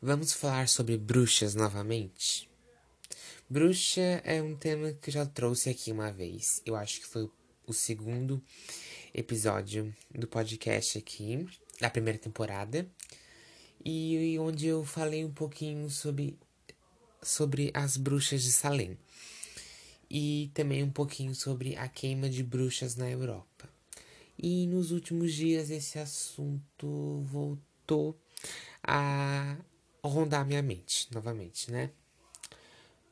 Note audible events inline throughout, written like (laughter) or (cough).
Vamos falar sobre bruxas novamente? Bruxa é um tema que eu já trouxe aqui uma vez. Eu acho que foi o segundo episódio do podcast aqui, da primeira temporada. E onde eu falei um pouquinho sobre, sobre as bruxas de Salem. E também um pouquinho sobre a queima de bruxas na Europa. E nos últimos dias esse assunto voltou a rondar minha mente novamente, né?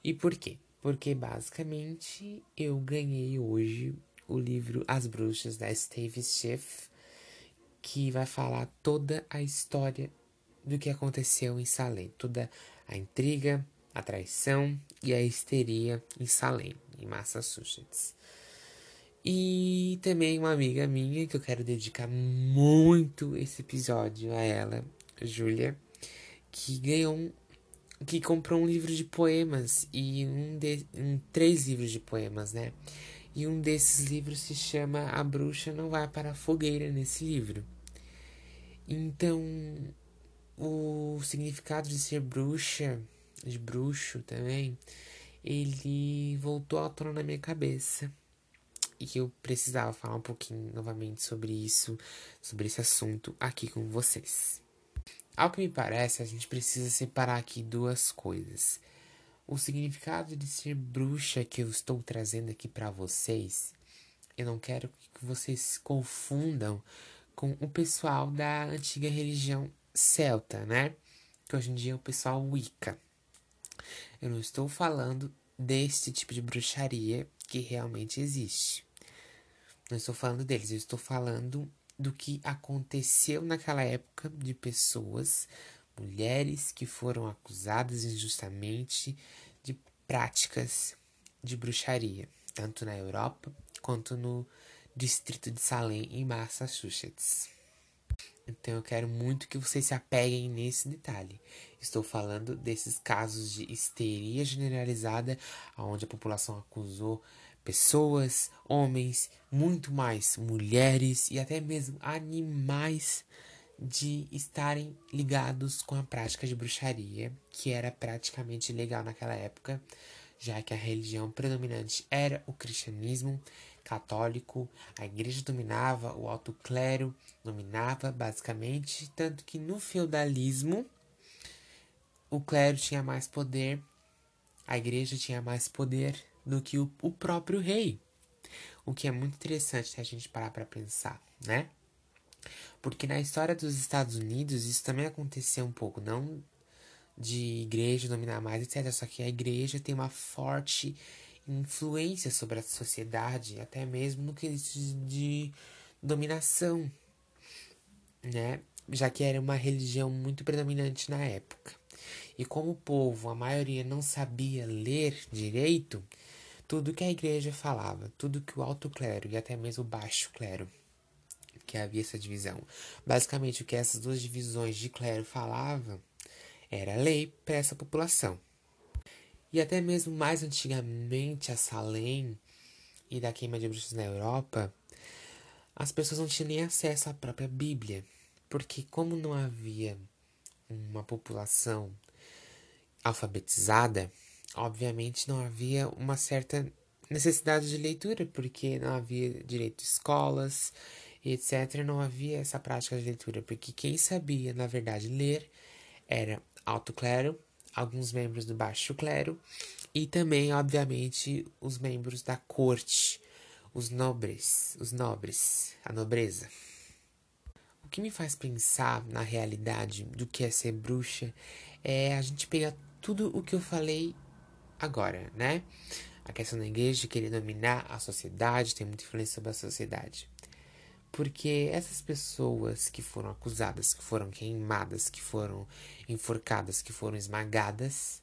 E por quê? Porque basicamente eu ganhei hoje o livro As Bruxas da Stave Schiff, que vai falar toda a história do que aconteceu em Salem, toda a intriga, a traição e a histeria em Salem, em Massachusetts. E também uma amiga minha que eu quero dedicar muito esse episódio a ela, Júlia, que ganhou que comprou um livro de poemas e um de um, três livros de poemas, né? E um desses livros se chama A Bruxa Não Vai para a Fogueira nesse livro. Então, o significado de ser bruxa, de bruxo também, ele voltou à tona na minha cabeça. E eu precisava falar um pouquinho novamente sobre isso, sobre esse assunto aqui com vocês. Ao que me parece, a gente precisa separar aqui duas coisas. O significado de ser bruxa que eu estou trazendo aqui para vocês, eu não quero que vocês se confundam com o pessoal da antiga religião celta, né? Que hoje em dia é o pessoal Wicca. Eu não estou falando desse tipo de bruxaria que realmente existe. Não estou falando deles, eu estou falando do que aconteceu naquela época de pessoas, mulheres que foram acusadas injustamente de práticas de bruxaria, tanto na Europa quanto no distrito de Salem, em Massachusetts. Então eu quero muito que vocês se apeguem nesse detalhe. Estou falando desses casos de histeria generalizada, onde a população acusou pessoas, homens, muito mais mulheres e até mesmo animais de estarem ligados com a prática de bruxaria, que era praticamente legal naquela época, já que a religião predominante era o cristianismo católico, a igreja dominava, o alto clero dominava basicamente, tanto que no feudalismo o clero tinha mais poder, a igreja tinha mais poder do que o, o próprio rei. O que é muito interessante a gente parar para pensar, né? Porque na história dos Estados Unidos isso também aconteceu um pouco, não de igreja dominar mais, etc. Só que a igreja tem uma forte influência sobre a sociedade, até mesmo no quesito de dominação, né? Já que era uma religião muito predominante na época. E como o povo, a maioria, não sabia ler direito, tudo que a igreja falava, tudo que o alto clero e até mesmo o baixo clero, que havia essa divisão. Basicamente, o que essas duas divisões de clero falavam era lei para essa população. E até mesmo mais antigamente, a Salem e da queima de bruxas na Europa, as pessoas não tinham nem acesso à própria Bíblia, porque como não havia uma população alfabetizada, obviamente não havia uma certa necessidade de leitura, porque não havia direito a escolas e etc. Não havia essa prática de leitura, porque quem sabia, na verdade, ler era alto clero, alguns membros do baixo clero e também, obviamente, os membros da corte, os nobres, os nobres, a nobreza. O que me faz pensar na realidade do que é ser bruxa é a gente pegar tudo o que eu falei agora, né? A questão da igreja de querer dominar a sociedade, tem muita influência sobre a sociedade. Porque essas pessoas que foram acusadas, que foram queimadas, que foram enforcadas, que foram esmagadas,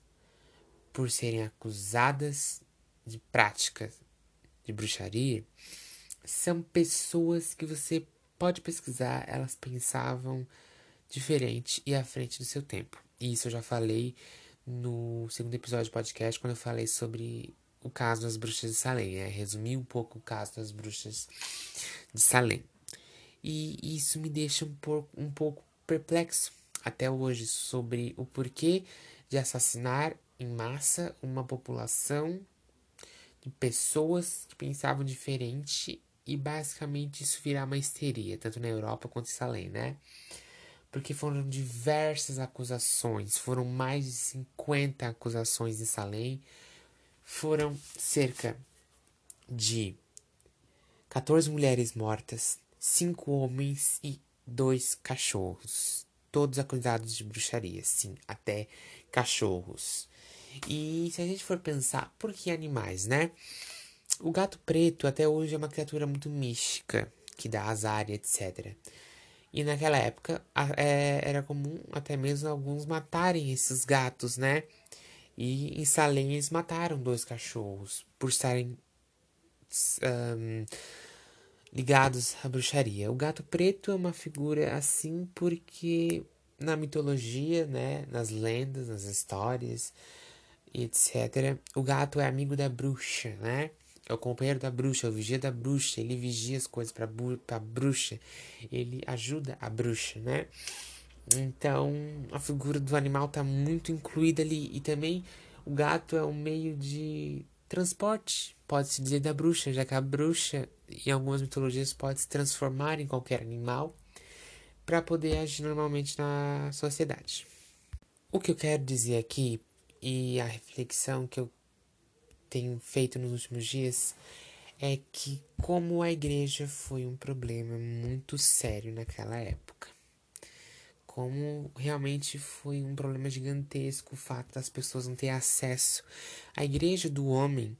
por serem acusadas de práticas de bruxaria, são pessoas que você pode pesquisar, elas pensavam diferente e à frente do seu tempo. E isso eu já falei no segundo episódio do podcast, quando eu falei sobre o caso das bruxas de Salem. Né? Resumi um pouco o caso das bruxas de Salem. E isso me deixa um pouco, um pouco perplexo, até hoje sobre o porquê de assassinar em massa uma população de pessoas que pensavam diferente e basicamente isso virar uma histeria, tanto na Europa quanto em Salem, né? Porque foram diversas acusações, foram mais de 50 acusações em Salem, foram cerca de 14 mulheres mortas, 5 homens e 2 cachorros. Todos acusados de bruxaria, sim, até cachorros. E se a gente for pensar, por que animais, né? O gato preto até hoje é uma criatura muito mística, que dá azar etc. E naquela época é, era comum até mesmo alguns matarem esses gatos, né? E em Salem eles mataram dois cachorros por estarem um, ligados à bruxaria. O gato preto é uma figura assim porque na mitologia, né, nas lendas, nas histórias, etc. O gato é amigo da bruxa, né? É o companheiro da bruxa, é o vigia da bruxa. Ele vigia as coisas para a bruxa. Ele ajuda a bruxa, né? Então, a figura do animal tá muito incluída ali. E também o gato é um meio de transporte, pode-se dizer, da bruxa, já que a bruxa, em algumas mitologias, pode se transformar em qualquer animal para poder agir normalmente na sociedade. O que eu quero dizer aqui, e a reflexão que eu tenho feito nos últimos dias, é que como a igreja foi um problema muito sério naquela época como realmente foi um problema gigantesco o fato das pessoas não terem acesso à igreja do homem.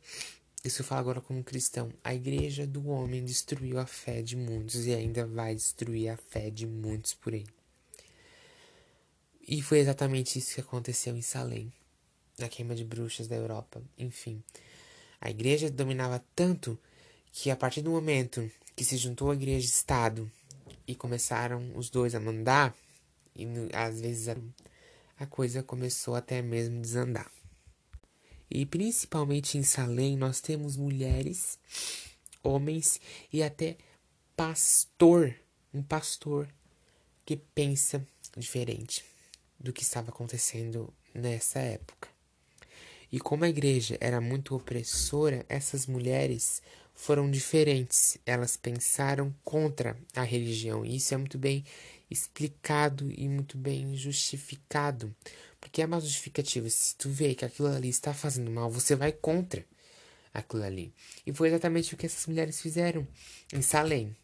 Isso eu falo agora como cristão. A igreja do homem destruiu a fé de muitos e ainda vai destruir a fé de muitos por aí. E foi exatamente isso que aconteceu em Salem, na queima de bruxas da Europa. Enfim, a igreja dominava tanto que a partir do momento que se juntou a igreja e Estado e começaram os dois a mandar, e às vezes a, a coisa começou até mesmo desandar. E principalmente em Salem nós temos mulheres, homens e até pastor, um pastor que pensa diferente do que estava acontecendo nessa época. E como a igreja era muito opressora, essas mulheres foram diferentes. Elas pensaram contra a religião. E isso é muito bem explicado e muito bem justificado. Porque é uma justificativa. Se tu vê que aquilo ali está fazendo mal, você vai contra aquilo ali. E foi exatamente o que essas mulheres fizeram em Salem.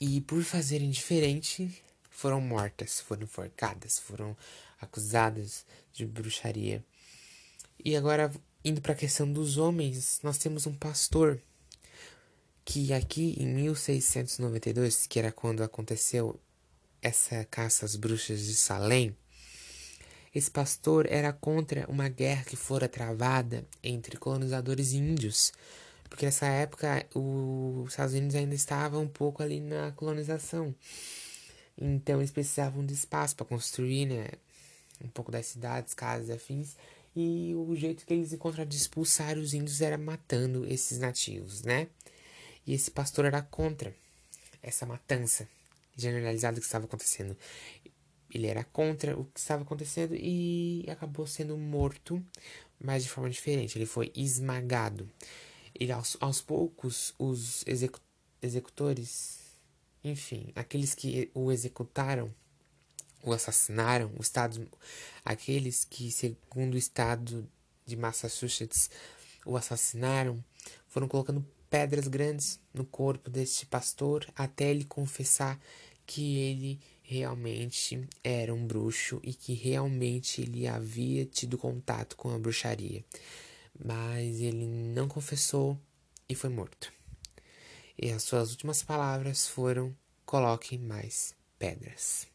E por fazerem diferente, foram mortas, foram enforcadas, foram acusadas de bruxaria. E agora, indo para a questão dos homens, nós temos um pastor que aqui em 1692, que era quando aconteceu essa caça às bruxas de Salem, esse pastor era contra uma guerra que fora travada entre colonizadores índios, porque nessa época os Estados Unidos ainda estavam um pouco ali na colonização. Então eles precisavam de espaço para construir, né, um pouco das cidades, casas e afins. E o jeito que eles encontraram de expulsar os índios era matando esses nativos, né? E esse pastor era contra essa matança generalizada que estava acontecendo. Ele era contra o que estava acontecendo e acabou sendo morto, mas de forma diferente. Ele foi esmagado. E aos, aos poucos, os execu executores, enfim, aqueles que o executaram, o assassinaram, o estado, aqueles que, segundo o estado de Massachusetts, o assassinaram, foram colocando pedras grandes no corpo deste pastor até ele confessar que ele realmente era um bruxo e que realmente ele havia tido contato com a bruxaria. Mas ele não confessou e foi morto. E as suas últimas palavras foram: coloque mais pedras.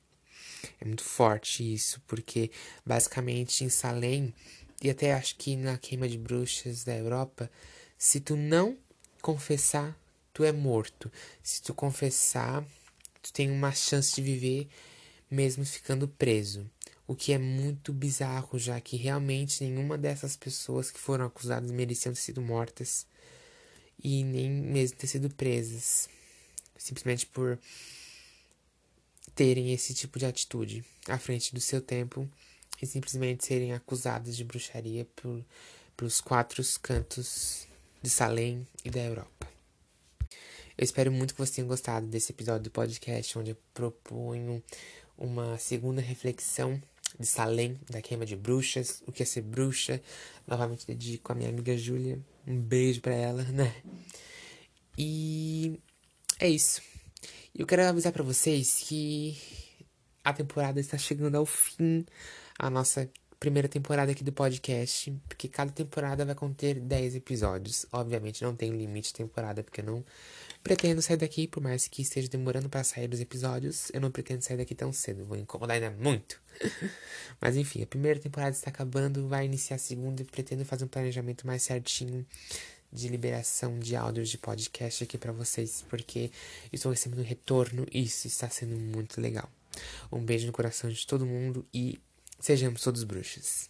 É muito forte isso, porque basicamente em Salem, e até acho que na queima de bruxas da Europa, se tu não confessar, tu é morto. Se tu confessar, tu tem uma chance de viver mesmo ficando preso. O que é muito bizarro, já que realmente nenhuma dessas pessoas que foram acusadas mereciam ter sido mortas e nem mesmo ter sido presas. Simplesmente por terem esse tipo de atitude à frente do seu tempo e simplesmente serem acusadas de bruxaria por, pelos quatro cantos de Salem e da Europa. Eu espero muito que vocês tenham gostado desse episódio do podcast, onde eu proponho uma segunda reflexão de Salem, da queima de bruxas, o que é ser bruxa. Novamente dedico a minha amiga Júlia. Um beijo para ela, né? E é isso. Eu quero avisar para vocês que a temporada está chegando ao fim. A nossa primeira temporada aqui do podcast, porque cada temporada vai conter 10 episódios. Obviamente não tem limite de temporada, porque eu não pretendo sair daqui, por mais que esteja demorando para sair dos episódios, eu não pretendo sair daqui tão cedo, vou incomodar ainda muito. (laughs) Mas enfim, a primeira temporada está acabando, vai iniciar a segunda e pretendo fazer um planejamento mais certinho de liberação de áudios de podcast aqui para vocês, porque estou recebendo retorno e isso está sendo muito legal. Um beijo no coração de todo mundo e Sejamos todos bruxas.